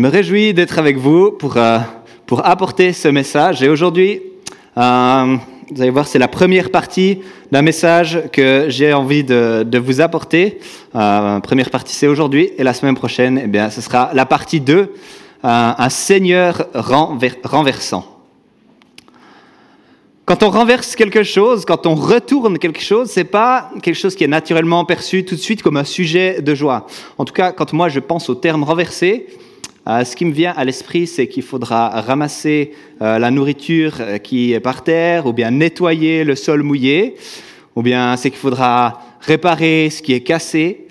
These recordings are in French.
Je me réjouis d'être avec vous pour, euh, pour apporter ce message. Et aujourd'hui, euh, vous allez voir, c'est la première partie d'un message que j'ai envie de, de, vous apporter. Euh, première partie, c'est aujourd'hui. Et la semaine prochaine, eh bien, ce sera la partie 2, euh, un Seigneur renver renversant. Quand on renverse quelque chose, quand on retourne quelque chose, c'est pas quelque chose qui est naturellement perçu tout de suite comme un sujet de joie. En tout cas, quand moi je pense au terme renverser, euh, ce qui me vient à l'esprit, c'est qu'il faudra ramasser euh, la nourriture euh, qui est par terre, ou bien nettoyer le sol mouillé, ou bien c'est qu'il faudra réparer ce qui est cassé.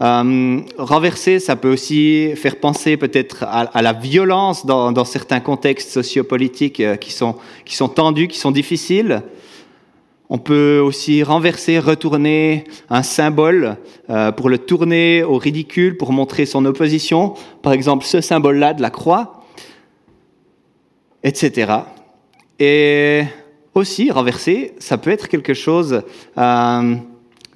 renverser, ça peut aussi faire penser peut-être à, la violence dans, certains contextes sociopolitiques qui, qui sont tendus, qui sont difficiles. On peut aussi renverser, retourner un symbole euh, pour le tourner au ridicule, pour montrer son opposition. Par exemple, ce symbole-là de la croix, etc. Et aussi, renverser, ça peut être quelque chose euh,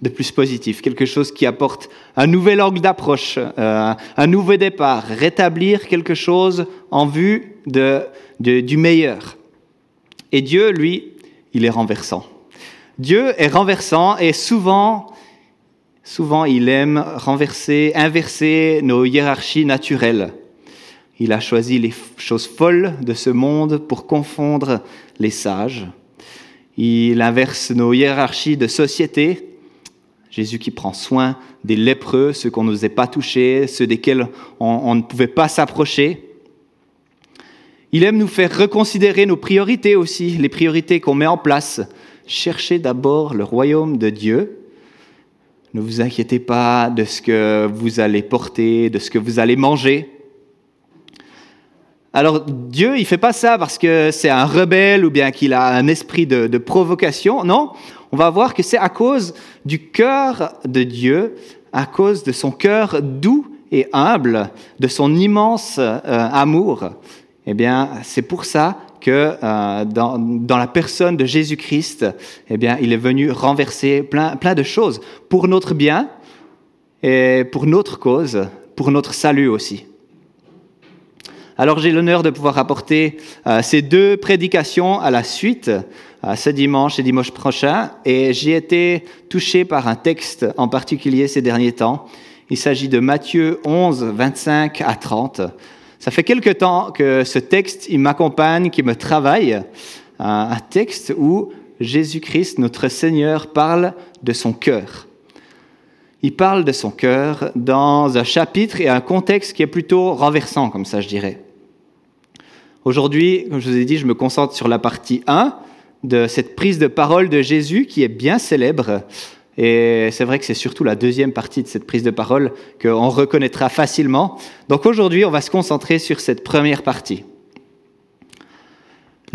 de plus positif, quelque chose qui apporte un nouvel angle d'approche, euh, un nouveau départ, rétablir quelque chose en vue de, du meilleur. Et Dieu, lui, il est renversant. Dieu est renversant et souvent, souvent il aime renverser, inverser nos hiérarchies naturelles. Il a choisi les choses folles de ce monde pour confondre les sages. Il inverse nos hiérarchies de société. Jésus qui prend soin des lépreux, ceux qu'on n'osait pas toucher, ceux desquels on, on ne pouvait pas s'approcher. Il aime nous faire reconsidérer nos priorités aussi, les priorités qu'on met en place, cherchez d'abord le royaume de Dieu. Ne vous inquiétez pas de ce que vous allez porter, de ce que vous allez manger. Alors Dieu, il fait pas ça parce que c'est un rebelle ou bien qu'il a un esprit de, provocation. Non, on va voir que c'est à cause du cœur de Dieu, à cause de son cœur doux et humble, de son immense euh, amour. Eh bien, c'est pour ça que euh, dans, la personne de Jésus-Christ, eh bien, il est venu renverser plein, plein de choses pour notre bien et pour notre cause, pour notre salut aussi. Alors j'ai l'honneur de pouvoir apporter euh, ces deux prédications à la suite, euh, ce dimanche et dimanche prochain, et j'ai été touché par un texte en particulier ces derniers temps. Il s'agit de Matthieu 11, 25 à 30. Ça fait quelque temps que ce texte, il m'accompagne, qui me travaille. Un texte où Jésus-Christ, notre Seigneur, parle de son cœur. Il parle de son cœur dans un chapitre et un contexte qui est plutôt renversant, comme ça je dirais. Aujourd'hui, comme je vous ai dit, je me concentre sur la partie 1 de cette prise de parole de Jésus qui est bien célèbre et c'est vrai que c'est surtout la deuxième partie de cette prise de parole qu'on reconnaîtra facilement. Donc aujourd'hui, on va se concentrer sur cette première partie.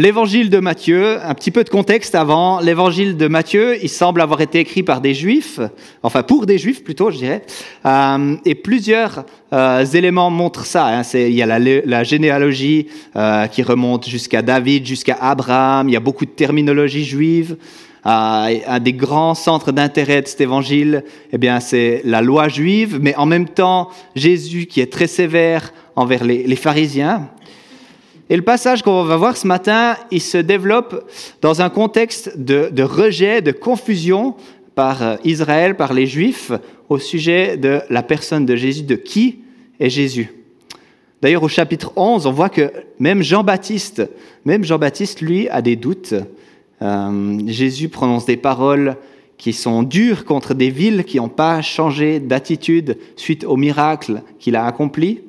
L'évangile de Matthieu, un petit peu de contexte avant, l'évangile de Matthieu, il semble avoir été écrit par des juifs, enfin pour des juifs plutôt, je dirais, euh, et plusieurs euh, éléments montrent ça. Hein. Il y a la, généalogie euh, qui remonte jusqu'à David, jusqu'à Abraham, il y a beaucoup de terminologie juive un des grands centres d'intérêt de cet évangile, eh bien, c'est la loi juive, mais en même temps, Jésus qui est très sévère envers les, pharisiens. Et le passage qu'on va voir ce matin, il se développe dans un contexte de, rejet, de confusion par euh, Israël, par les Juifs, au sujet de la personne de Jésus, de qui est Jésus. D'ailleurs, au chapitre 11, on voit que même Jean-Baptiste, même Jean-Baptiste, lui, a des doutes. Euh, Jésus prononce des paroles qui sont dures contre des villes qui n'ont pas changé d'attitude suite au miracle qu'il a accompli.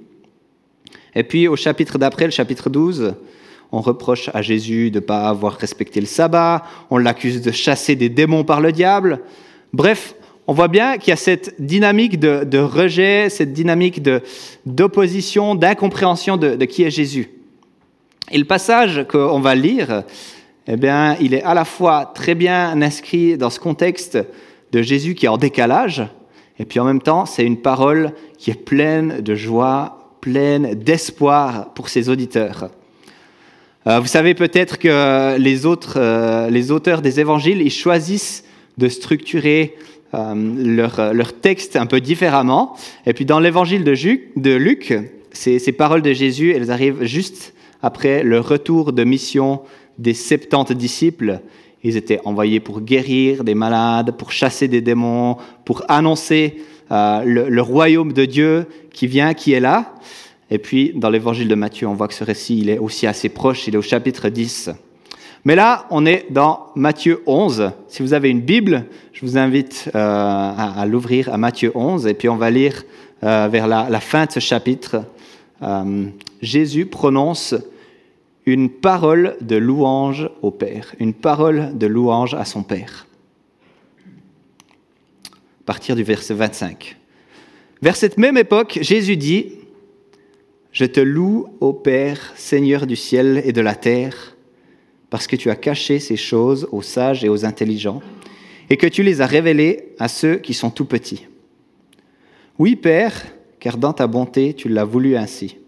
Et puis au chapitre d'après, le chapitre 12, on reproche à Jésus de ne pas avoir respecté le sabbat, on l'accuse de chasser des démons par le diable. Bref, on voit bien qu'il y a cette dynamique de, rejet, cette dynamique d'opposition, d'incompréhension de, de qui est Jésus. Et le passage qu'on va lire, eh bien, il est à la fois très bien inscrit dans ce contexte de Jésus qui est en décalage, et puis en même temps, c'est une parole qui est pleine de joie, pleine d'espoir pour ses auditeurs. Euh, vous savez peut-être que les, autres, euh, les auteurs des évangiles, ils choisissent de structurer euh, leur, leur, texte un peu différemment. Et puis dans l'évangile de, de, Luc, ces, paroles de Jésus, elles arrivent juste après le retour de mission des 70 disciples. Ils étaient envoyés pour guérir des malades, pour chasser des démons, pour annoncer euh, le, royaume de Dieu qui vient, qui est là. Et puis, dans l'évangile de Matthieu, on voit que ce récit, il est aussi assez proche, il est au chapitre 10. Mais là, on est dans Matthieu 11. Si vous avez une Bible, je vous invite euh, à, l'ouvrir à Matthieu 11, et puis on va lire euh, vers la, fin de ce chapitre. Jésus prononce une parole de louange au Père, une parole de louange à son Père. À partir du verset 25. Vers cette même époque, Jésus dit, Je te loue, ô Père, Seigneur du ciel et de la terre, parce que tu as caché ces choses aux sages et aux intelligents, et que tu les as révélées à ceux qui sont tout petits. Oui, Père, car dans ta bonté, tu l'as voulu ainsi.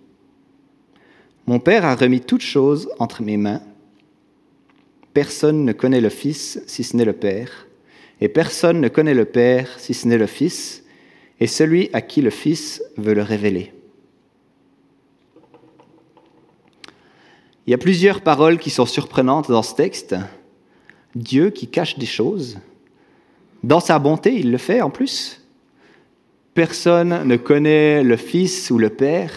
Mon Père a remis toutes choses entre mes mains. Personne ne connaît le Fils si ce n'est le Père, et personne ne connaît le Père si ce n'est le Fils, et celui à qui le Fils veut le révéler. Il y a plusieurs paroles qui sont surprenantes dans ce texte. Dieu qui cache des choses. Dans sa bonté, il le fait en plus. Personne ne connaît le Fils ou le Père.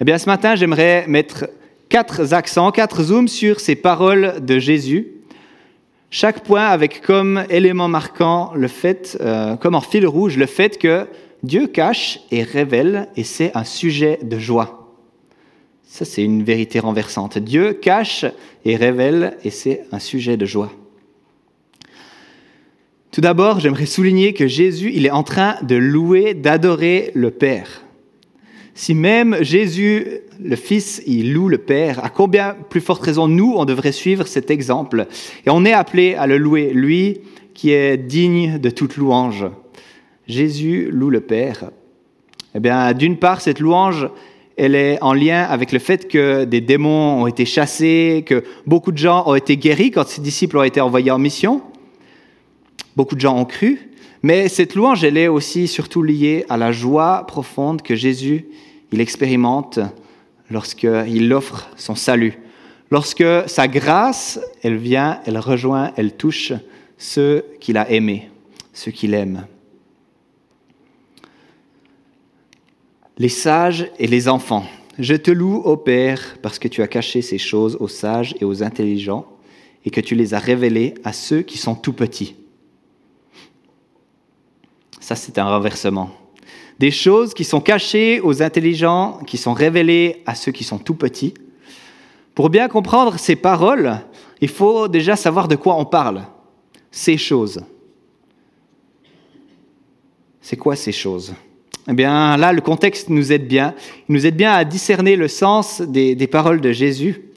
Eh bien, ce matin, j'aimerais mettre quatre accents, quatre zooms sur ces paroles de Jésus. Chaque point avec comme élément marquant le fait, euh, comme en fil rouge, le fait que Dieu cache et révèle, et c'est un sujet de joie. Ça, c'est une vérité renversante. Dieu cache et révèle, et c'est un sujet de joie. Tout d'abord, j'aimerais souligner que Jésus, il est en train de louer, d'adorer le Père. Si même Jésus, le Fils, il loue le Père, à combien plus forte raison nous, on devrait suivre cet exemple? Et on est appelé à le louer, lui qui est digne de toute louange. Jésus loue le Père. Eh bien, d'une part, cette louange, elle est en lien avec le fait que des démons ont été chassés, que beaucoup de gens ont été guéris quand ses disciples ont été envoyés en mission. Beaucoup de gens ont cru. Mais cette louange, elle est aussi surtout liée à la joie profonde que Jésus il expérimente lorsqu'il offre son salut. Lorsque sa grâce, elle vient, elle rejoint, elle touche ceux qu'il a aimés, ceux qu'il aime. Les sages et les enfants. Je te loue, ô Père, parce que tu as caché ces choses aux sages et aux intelligents, et que tu les as révélées à ceux qui sont tout petits. Ça, c'est un renversement des choses qui sont cachées aux intelligents, qui sont révélées à ceux qui sont tout petits. Pour bien comprendre ces paroles, il faut déjà savoir de quoi on parle. Ces choses. C'est quoi ces choses? Eh bien, là, le contexte nous aide bien. Il nous aide bien à discerner le sens des, des paroles de Jésus.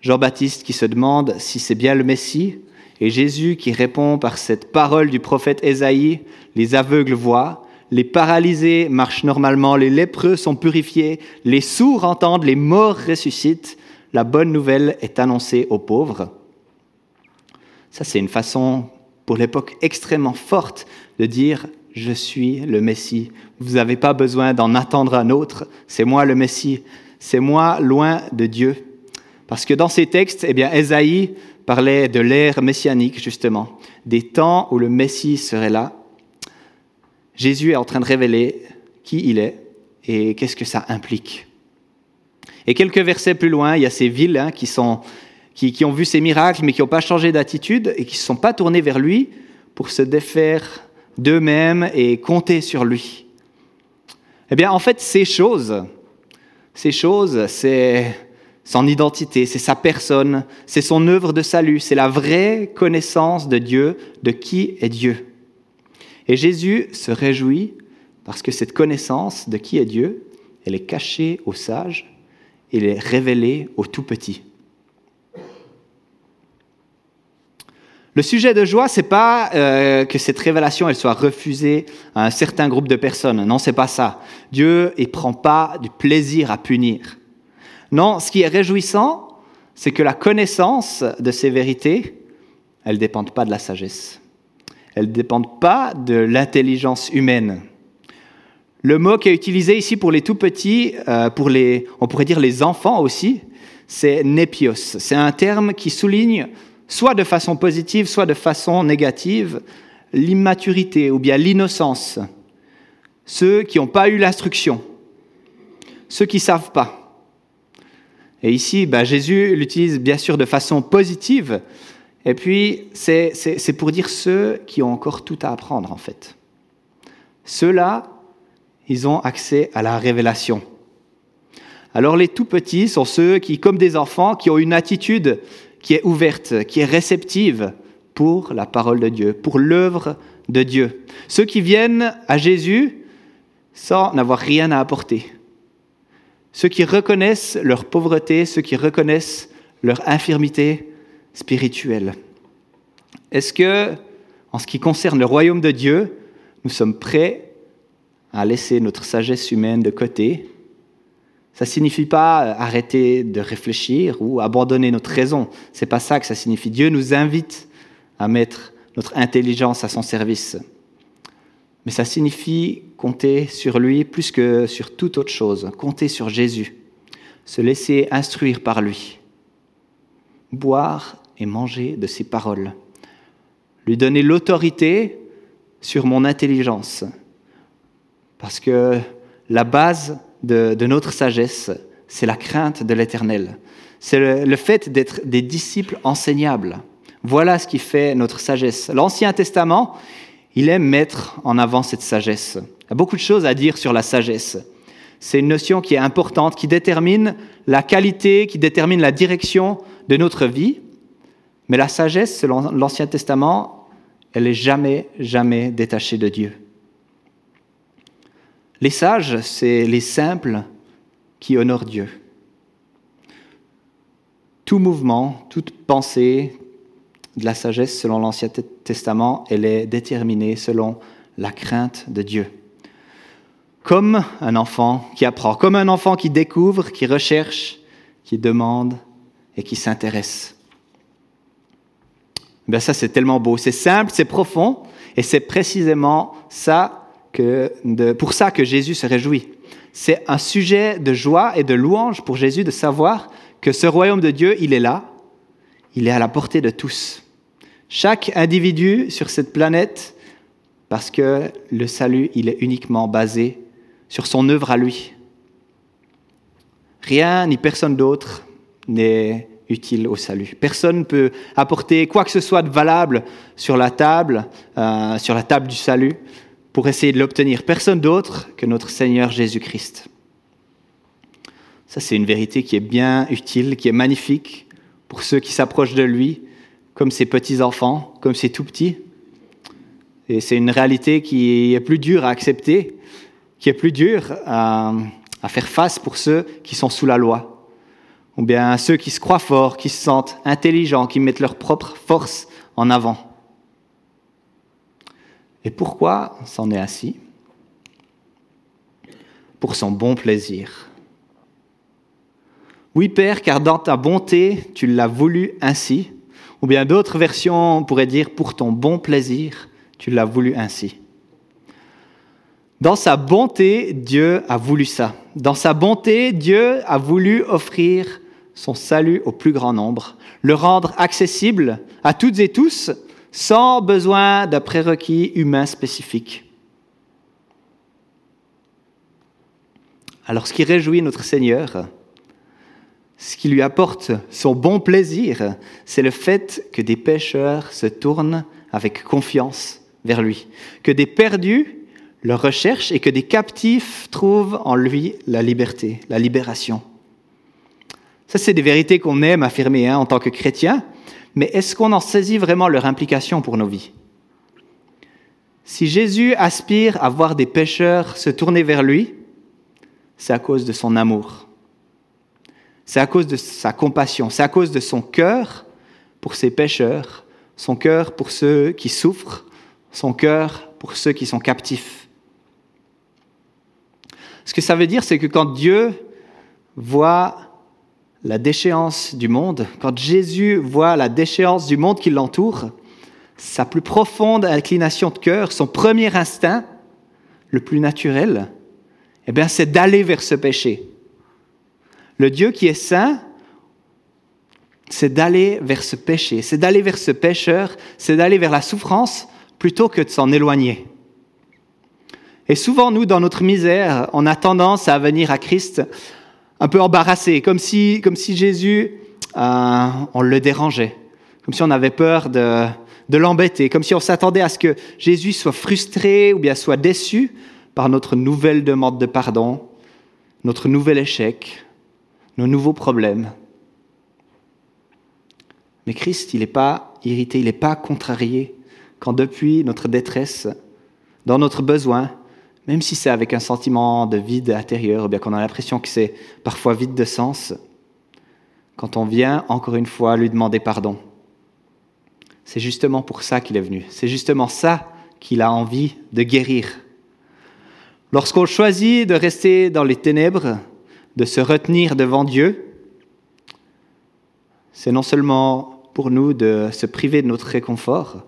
Jean-Baptiste qui se demande si c'est bien le Messie, et Jésus qui répond par cette parole du prophète Ésaïe, les aveugles voient, les paralysés marchent normalement, les lépreux sont purifiés, les sourds entendent, les morts ressuscitent. La bonne nouvelle est annoncée aux pauvres. Ça, c'est une façon pour l'époque extrêmement forte de dire je suis le Messie. Vous n'avez pas besoin d'en attendre un autre. C'est moi le Messie. C'est moi loin de Dieu. Parce que dans ces textes, eh bien, Ésaïe parlait de l'ère messianique, justement, des temps où le Messie serait là Jésus est en train de révéler qui il est et qu'est-ce que ça implique. Et quelques versets plus loin, il y a ces villes hein, qui, sont, qui, qui, ont vu ces miracles, mais qui n'ont pas changé d'attitude et qui ne se sont pas tournées vers lui pour se défaire d'eux-mêmes et compter sur lui. Eh bien, en fait, ces choses, ces choses, c'est son identité, c'est sa personne, c'est son œuvre de salut, c'est la vraie connaissance de Dieu, de qui est Dieu. Et Jésus se réjouit parce que cette connaissance de qui est Dieu, elle est cachée aux sages, elle est révélée aux tout petits. Le sujet de joie, c'est pas euh, que cette révélation elle soit refusée à un certain groupe de personnes. Non, c'est pas ça. Dieu ne prend pas du plaisir à punir. Non, ce qui est réjouissant, c'est que la connaissance de ces vérités, elle ne dépend pas de la sagesse. Elles ne dépendent pas de l'intelligence humaine. Le mot qui est utilisé ici pour les tout petits, euh, pour les, on pourrait dire les enfants aussi, c'est nepios. C'est un terme qui souligne, soit de façon positive, soit de façon négative, l'immaturité ou bien l'innocence. Ceux qui n'ont pas eu l'instruction, ceux qui ne savent pas. Et ici, ben, Jésus l'utilise bien sûr de façon positive, et puis c'est pour dire ceux qui ont encore tout à apprendre en fait. Ceux-là, ils ont accès à la révélation. Alors les tout petits sont ceux qui, comme des enfants, qui ont une attitude qui est ouverte, qui est réceptive pour la parole de Dieu, pour l'œuvre de Dieu. Ceux qui viennent à Jésus sans n'avoir rien à apporter. Ceux qui reconnaissent leur pauvreté, ceux qui reconnaissent leur infirmité spirituelle. Est-ce que, en ce qui concerne le royaume de Dieu, nous sommes prêts à laisser notre sagesse humaine de côté? Ça ne signifie pas arrêter de réfléchir ou abandonner notre raison. C'est pas ça que ça signifie. Dieu nous invite à mettre notre intelligence à son service. Mais ça signifie compter sur lui plus que sur toute autre chose, compter sur Jésus, se laisser instruire par lui, boire et manger de ses paroles, lui donner l'autorité sur mon intelligence, parce que la base de, notre sagesse, c'est la crainte de l'Éternel, c'est le fait d'être des disciples enseignables. Voilà ce qui fait notre sagesse. L'Ancien Testament, il aime mettre en avant cette sagesse. Il y a beaucoup de choses à dire sur la sagesse. C'est une notion qui est importante, qui détermine la qualité, qui détermine la direction de notre vie. Mais la sagesse, selon l'Ancien Testament, elle n'est jamais, jamais détachée de Dieu. Les sages, c'est les simples qui honorent Dieu. Tout mouvement, toute pensée, de la sagesse selon l'Ancien Testament, elle est déterminée selon la crainte de Dieu. Comme un enfant qui apprend, comme un enfant qui découvre, qui recherche, qui demande et qui s'intéresse. Ben ça, c'est tellement beau. C'est simple, c'est profond, et c'est précisément ça que pour ça que Jésus se réjouit. C'est un sujet de joie et de louange pour Jésus de savoir que ce royaume de Dieu, il est là, il est à la portée de tous. Chaque individu sur cette planète, parce que le salut, il est uniquement basé sur son œuvre à lui. Rien ni personne d'autre n'est utile au salut. Personne ne peut apporter quoi que ce soit de valable sur la table, euh, sur la table du salut, pour essayer de l'obtenir. Personne d'autre que notre Seigneur Jésus-Christ. Ça, c'est une vérité qui est bien utile, qui est magnifique pour ceux qui s'approchent de lui, comme ses petits-enfants, comme ses tout-petits. Et c'est une réalité qui est plus dure à accepter, qui est plus dure à, faire face pour ceux qui sont sous la loi, ou bien ceux qui se croient forts, qui se sentent intelligents, qui mettent leur propre force en avant. Et pourquoi c'en est ainsi Pour son bon plaisir. Oui, Père, car dans ta bonté, tu l'as voulu ainsi. Ou bien d'autres versions pourraient dire pour ton bon plaisir, tu l'as voulu ainsi. Dans sa bonté, Dieu a voulu ça. Dans sa bonté, Dieu a voulu offrir son salut au plus grand nombre, le rendre accessible à toutes et tous sans besoin d'un prérequis humain spécifique. Alors ce qui réjouit notre Seigneur, ce qui lui apporte son bon plaisir, c'est le fait que des pécheurs se tournent avec confiance vers lui, que des perdus le recherchent et que des captifs trouvent en lui la liberté, la libération. Ça, c'est des vérités qu'on aime affirmer hein, en tant que chrétien, mais est-ce qu'on en saisit vraiment leur implication pour nos vies? Si Jésus aspire à voir des pécheurs se tourner vers lui, c'est à cause de son amour. C'est à cause de sa compassion, c'est à cause de son cœur pour ses pécheurs, son cœur pour ceux qui souffrent, son cœur pour ceux qui sont captifs. Ce que ça veut dire, c'est que quand Dieu voit la déchéance du monde, quand Jésus voit la déchéance du monde qui l'entoure, sa plus profonde inclination de cœur, son premier instinct, le plus naturel, eh bien, c'est d'aller vers ce péché. Le Dieu qui est saint, c'est d'aller vers ce péché, c'est d'aller vers ce pécheur, c'est d'aller vers la souffrance plutôt que de s'en éloigner. Et souvent, nous, dans notre misère, on a tendance à venir à Christ un peu embarrassé, comme si, comme si Jésus, euh, on le dérangeait, comme si on avait peur de, de l'embêter, comme si on s'attendait à ce que Jésus soit frustré ou bien soit déçu par notre nouvelle demande de pardon, notre nouvel échec, nos nouveaux problèmes. Mais Christ, il n'est pas irrité, il n'est pas contrarié quand depuis notre détresse, dans notre besoin, même si c'est avec un sentiment de vide intérieur, ou bien qu'on a l'impression que c'est parfois vide de sens, quand on vient encore une fois lui demander pardon. C'est justement pour ça qu'il est venu. C'est justement ça qu'il a envie de guérir. Lorsqu'on choisit de rester dans les ténèbres, de se retenir devant Dieu, c'est non seulement pour nous de se priver de notre réconfort,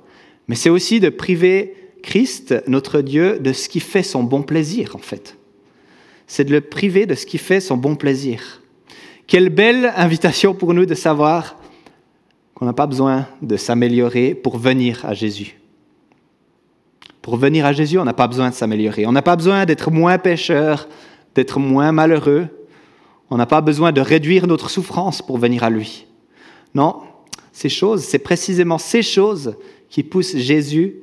mais c'est aussi de priver Christ, notre Dieu, de ce qui fait son bon plaisir, en fait. C'est de le priver de ce qui fait son bon plaisir. Quelle belle invitation pour nous de savoir qu'on n'a pas besoin de s'améliorer pour venir à Jésus. Pour venir à Jésus, on n'a pas besoin de s'améliorer. On n'a pas besoin d'être moins pécheur, d'être moins malheureux. On n'a pas besoin de réduire notre souffrance pour venir à lui. Non, ces choses, c'est précisément ces choses qui poussent Jésus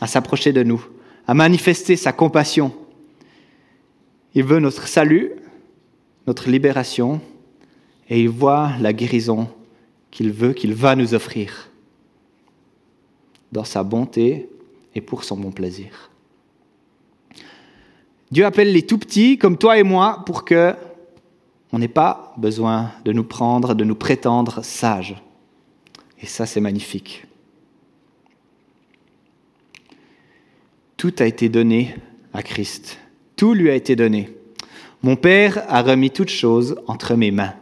à s'approcher de nous, à manifester sa compassion. Il veut notre salut, notre libération, et il voit la guérison qu'il veut, qu'il va nous offrir, dans sa bonté et pour son bon plaisir. Dieu appelle les tout petits comme toi et moi pour que on n'ait pas besoin de nous prendre, de nous prétendre sages. Et ça, c'est magnifique. Tout a été donné à Christ. Tout lui a été donné. Mon Père a remis toutes choses entre mes mains.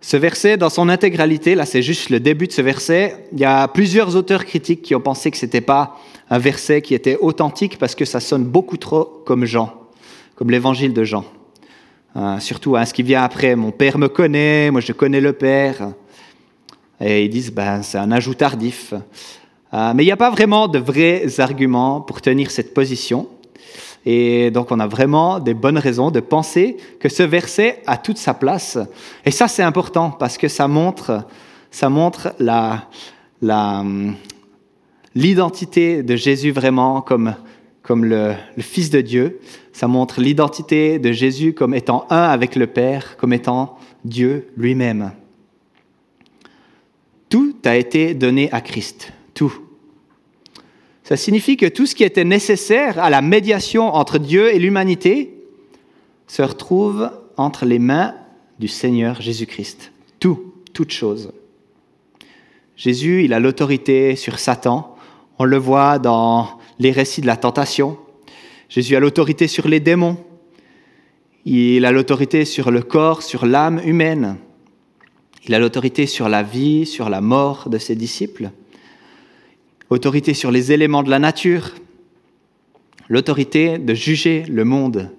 Ce verset, dans son intégralité, là c'est juste le début de ce verset, il y a plusieurs auteurs critiques qui ont pensé que ce n'était pas un verset qui était authentique parce que ça sonne beaucoup trop comme Jean, comme l'évangile de Jean. Euh, surtout à hein, ce qui vient après, mon Père me connaît, moi je connais le Père. Et ils disent, ben, c'est un ajout tardif. Euh, mais il n'y a pas vraiment de vrais arguments pour tenir cette position. Et donc on a vraiment des bonnes raisons de penser que ce verset a toute sa place. Et ça c'est important parce que ça montre, ça montre la, l'identité de Jésus vraiment comme, comme le, le Fils de Dieu. Ça montre l'identité de Jésus comme étant un avec le Père, comme étant Dieu lui-même. Tout a été donné à Christ tout. Ça signifie que tout ce qui était nécessaire à la médiation entre Dieu et l'humanité se retrouve entre les mains du Seigneur Jésus-Christ. Tout, toute chose. Jésus, il a l'autorité sur Satan. On le voit dans les récits de la tentation. Jésus a l'autorité sur les démons. Il a l'autorité sur le corps, sur l'âme humaine. Il a l'autorité sur la vie, sur la mort de ses disciples autorité sur les éléments de la nature, l'autorité de juger le monde.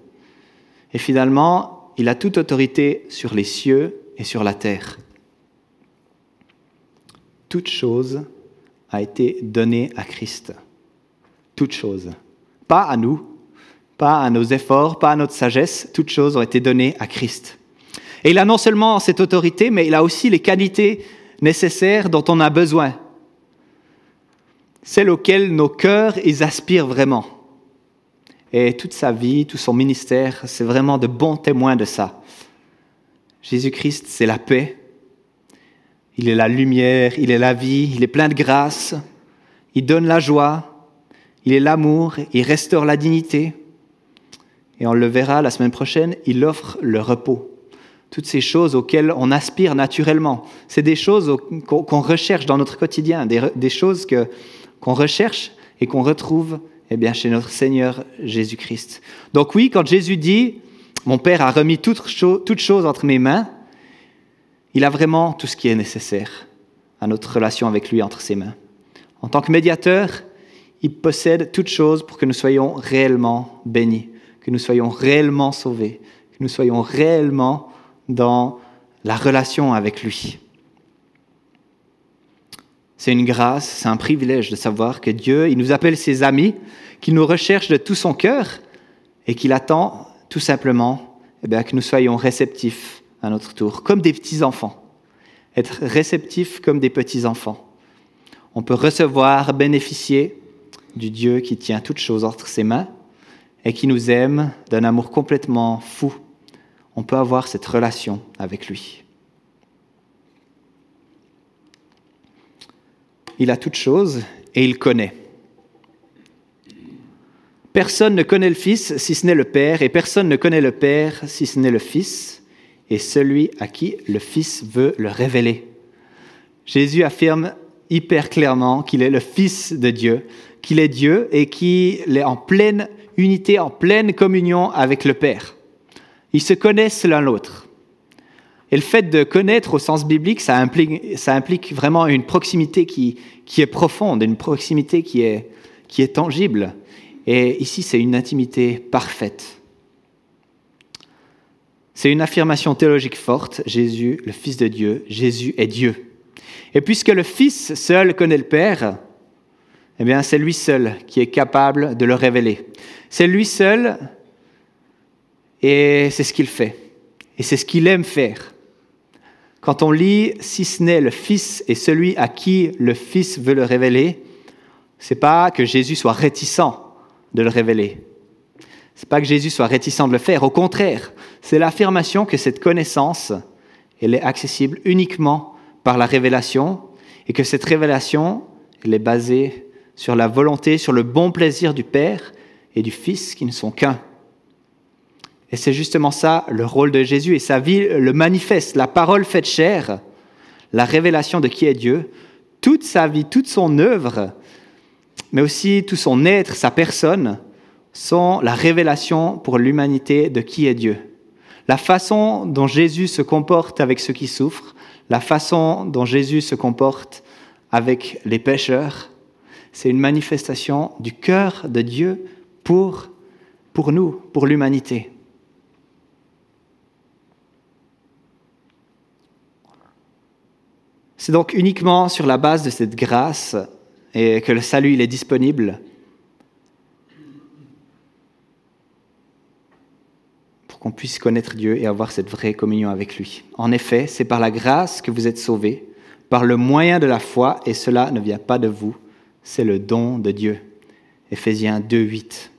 Et finalement, il a toute autorité sur les cieux et sur la terre. Toute chose a été donnée à Christ. Toute chose. Pas à nous, pas à nos efforts, pas à notre sagesse, toutes choses ont été données à Christ. Et il a non seulement cette autorité, mais il a aussi les qualités nécessaires dont on a besoin celle auquel nos cœurs ils aspirent vraiment. Et toute sa vie, tout son ministère, c'est vraiment de bons témoins de ça. Jésus-Christ, c'est la paix. Il est la lumière, il est la vie, il est plein de grâce. Il donne la joie, il est l'amour, il restaure la dignité. Et on le verra la semaine prochaine, il offre le repos. Toutes ces choses auxquelles on aspire naturellement. C'est des choses qu'on recherche dans notre quotidien, des choses qu'on recherche et qu'on retrouve eh bien, chez notre Seigneur Jésus-Christ. Donc oui, quand Jésus dit, mon Père a remis toutes, choses entre mes mains, il a vraiment tout ce qui est nécessaire à notre relation avec lui entre ses mains. En tant que médiateur, il possède toutes choses pour que nous soyons réellement bénis, que nous soyons réellement sauvés, que nous soyons réellement dans la relation avec lui. C'est une grâce, c'est un privilège de savoir que Dieu, il nous appelle ses amis, qu'il nous recherche de tout son cœur et qu'il attend tout simplement eh bien, que nous soyons réceptifs à notre tour, comme des petits-enfants. Être réceptifs comme des petits-enfants. On peut recevoir, bénéficier du Dieu qui tient toutes choses entre ses mains et qui nous aime d'un amour complètement fou. On peut avoir cette relation avec lui. Il a toutes choses et il connaît. Personne ne connaît le Fils si ce n'est le Père, et personne ne connaît le Père si ce n'est le Fils, et celui à qui le Fils veut le révéler. Jésus affirme hyper clairement qu'il est le Fils de Dieu, qu'il est Dieu et qu'il est en pleine unité, en pleine communion avec le Père. Ils se connaissent l'un l'autre. Et le fait de connaître au sens biblique, ça implique, vraiment une proximité qui, qui est profonde, une proximité qui est, qui est tangible. Et ici, c'est une intimité parfaite. C'est une affirmation théologique forte. Jésus, le Fils de Dieu, Jésus est Dieu. Et puisque le Fils seul connaît le Père, eh bien, c'est lui seul qui est capable de le révéler. C'est lui seul, et c'est ce qu'il fait. Et c'est ce qu'il aime faire. Quand on lit si ce n'est le Fils et celui à qui le Fils veut le révéler, c'est pas que Jésus soit réticent de le révéler. C'est pas que Jésus soit réticent de le faire. Au contraire, c'est l'affirmation que cette connaissance, elle est accessible uniquement par la révélation et que cette révélation, elle est basée sur la volonté, sur le bon plaisir du Père et du Fils qui ne sont qu'un. Et c'est justement ça le rôle de Jésus et sa vie le manifeste, la parole faite chair, la révélation de qui est Dieu, toute sa vie, toute son œuvre, mais aussi tout son être, sa personne, sont la révélation pour l'humanité de qui est Dieu. La façon dont Jésus se comporte avec ceux qui souffrent, la façon dont Jésus se comporte avec les pécheurs, c'est une manifestation du cœur de Dieu pour, pour nous, pour l'humanité. C'est donc uniquement sur la base de cette grâce et que le salut est disponible pour qu'on puisse connaître Dieu et avoir cette vraie communion avec lui. En effet, c'est par la grâce que vous êtes sauvés, par le moyen de la foi, et cela ne vient pas de vous, c'est le don de Dieu. Éphésiens 2, 8.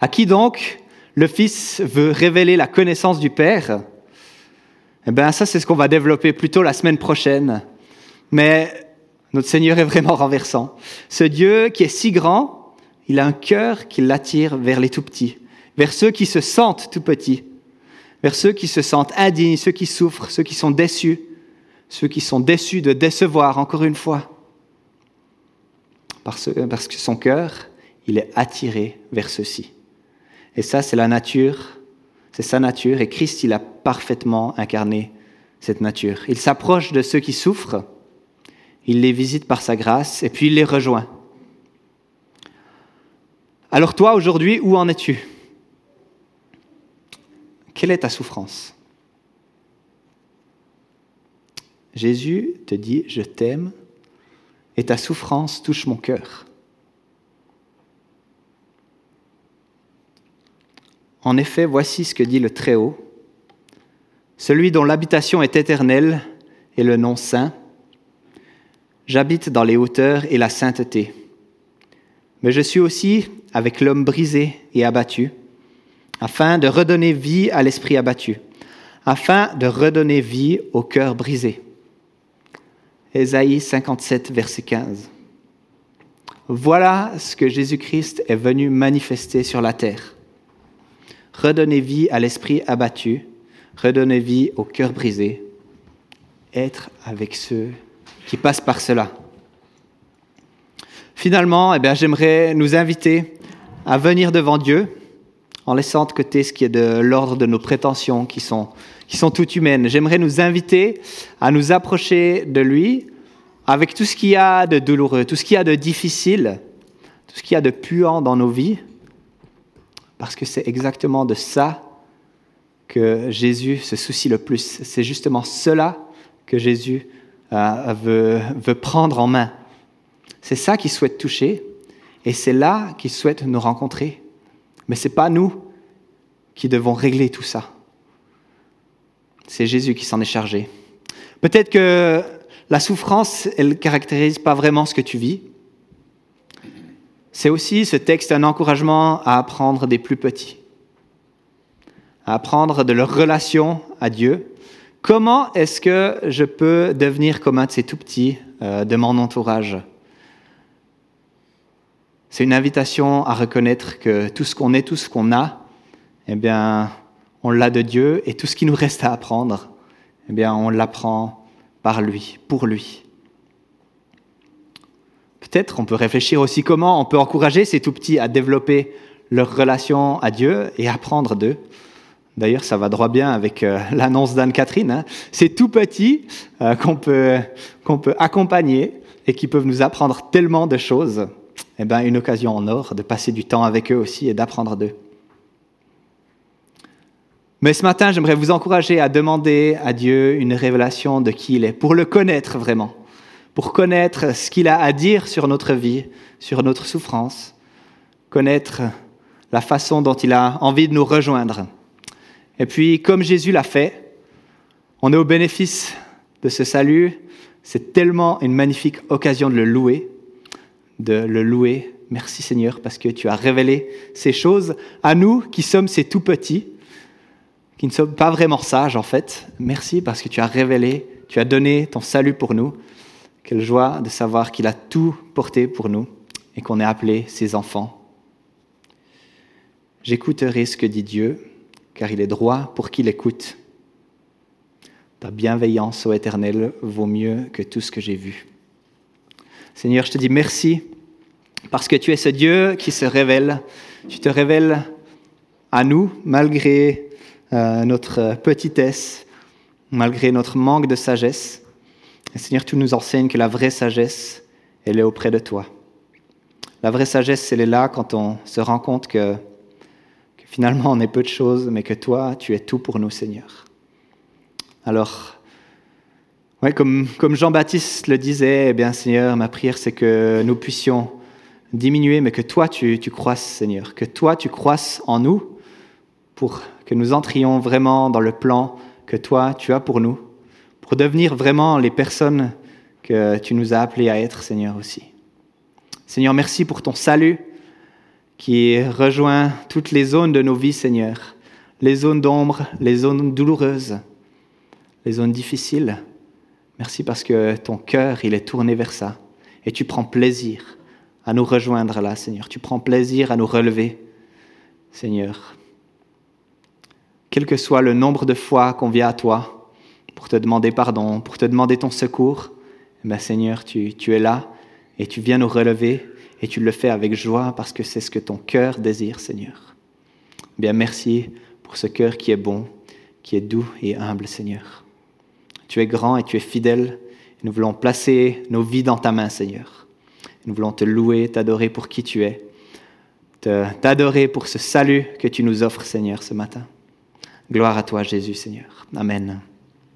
À qui donc le Fils veut révéler la connaissance du Père? Eh bien, ça, c'est ce qu'on va développer plutôt la semaine prochaine. Mais notre Seigneur est vraiment renversant. Ce Dieu qui est si grand, il a un cœur qui l'attire vers les tout petits, vers ceux qui se sentent tout petits, vers ceux qui se sentent indignes, ceux qui souffrent, ceux qui sont déçus, ceux qui sont déçus de décevoir encore une fois. Parce, que son cœur, il est attiré vers ceux-ci. Et ça, c'est la nature c'est sa nature et Christ, il a parfaitement incarné cette nature. Il s'approche de ceux qui souffrent, il les visite par sa grâce et puis il les rejoint. Alors toi, aujourd'hui, où en es-tu? Quelle est ta souffrance? Jésus te dit, je t'aime et ta souffrance touche mon cœur. En effet, voici ce que dit le Très-Haut. Celui dont l'habitation est éternelle et le nom saint. J'habite dans les hauteurs et la sainteté. Mais je suis aussi avec l'homme brisé et abattu, afin de redonner vie à l'esprit abattu, afin de redonner vie au cœur brisé. Ésaïe 57, verset 15. Voilà ce que Jésus-Christ est venu manifester sur la terre redonner vie à l'esprit abattu, redonner vie au cœur brisé, être avec ceux qui passent par cela. Finalement, eh j'aimerais nous inviter à venir devant Dieu en laissant de côté ce qui est de l'ordre de nos prétentions qui sont, qui sont toutes humaines. J'aimerais nous inviter à nous approcher de lui avec tout ce qu'il y a de douloureux, tout ce qu'il y a de difficile, tout ce qu'il y a de puant dans nos vies, parce que c'est exactement de ça que Jésus se soucie le plus. C'est justement cela que Jésus euh, veut, veut prendre en main. C'est ça qu'il souhaite toucher et c'est là qu'il souhaite nous rencontrer. Mais ce n'est pas nous qui devons régler tout ça. C'est Jésus qui s'en est chargé. Peut-être que la souffrance, elle ne caractérise pas vraiment ce que tu vis. C'est aussi ce texte un encouragement à apprendre des plus petits, à apprendre de leur relation à Dieu. Comment est-ce que je peux devenir comme un de ces tout petits euh, de mon entourage? C'est une invitation à reconnaître que tout ce qu'on est, tout ce qu'on a, eh bien, on l'a de Dieu et tout ce qui nous reste à apprendre, eh bien, on l'apprend par lui, pour lui. Peut-être on peut réfléchir aussi comment on peut encourager ces tout petits à développer leur relation à Dieu et apprendre d'eux. D'ailleurs, ça va droit bien avec euh, l'annonce d'Anne-Catherine. Hein. C'est tout petit euh, qu'on peut, qu'on peut accompagner et qui peuvent nous apprendre tellement de choses. Eh bien, une occasion en or de passer du temps avec eux aussi et d'apprendre d'eux. Mais ce matin, j'aimerais vous encourager à demander à Dieu une révélation de qui il est, pour le connaître vraiment pour connaître ce qu'il a à dire sur notre vie, sur notre souffrance, connaître la façon dont il a envie de nous rejoindre. Et puis, comme Jésus l'a fait, on est au bénéfice de ce salut. C'est tellement une magnifique occasion de le louer, de le louer. Merci Seigneur parce que tu as révélé ces choses à nous qui sommes ces tout petits, qui ne sommes pas vraiment sages en fait. Merci parce que tu as révélé, tu as donné ton salut pour nous. Quelle joie de savoir qu'il a tout porté pour nous et qu'on est appelé ses enfants. J'écouterai ce que dit Dieu, car il est droit pour qui l'écoute. Ta bienveillance, ô Éternel, vaut mieux que tout ce que j'ai vu. Seigneur, je te dis merci parce que tu es ce Dieu qui se révèle. Tu te révèles à nous malgré euh, notre petitesse, malgré notre manque de sagesse. Seigneur, tu nous enseignes que la vraie sagesse, elle est auprès de toi. La vraie sagesse, elle est là quand on se rend compte que, finalement on est peu de choses, mais que toi, tu es tout pour nous, Seigneur. Alors, ouais, comme, comme Jean-Baptiste le disait, eh bien, Seigneur, ma prière, c'est que nous puissions diminuer, mais que toi, tu, tu croisses, Seigneur, que toi, tu croisses en nous pour que nous entrions vraiment dans le plan que toi, tu as pour nous pour devenir vraiment les personnes que tu nous as appelés à être, Seigneur, aussi. Seigneur, merci pour ton salut qui rejoint toutes les zones de nos vies, Seigneur. Les zones d'ombre, les zones douloureuses, les zones difficiles. Merci parce que ton cœur, il est tourné vers ça. Et tu prends plaisir à nous rejoindre là, Seigneur. Tu prends plaisir à nous relever, Seigneur. Quel que soit le nombre de fois qu'on vient à toi, pour te demander pardon, pour te demander ton secours, eh bien, Seigneur, tu, es là et tu viens nous relever et tu le fais avec joie parce que c'est ce que ton cœur désire, Seigneur. Bien, merci pour ce cœur qui est bon, qui est doux et humble, Seigneur. Tu es grand et tu es fidèle. Nous voulons placer nos vies dans ta main, Seigneur. Nous voulons te louer, t'adorer pour qui tu es, t'adorer pour ce salut que tu nous offres, Seigneur, ce matin. Gloire à toi, Jésus, Seigneur. Amen.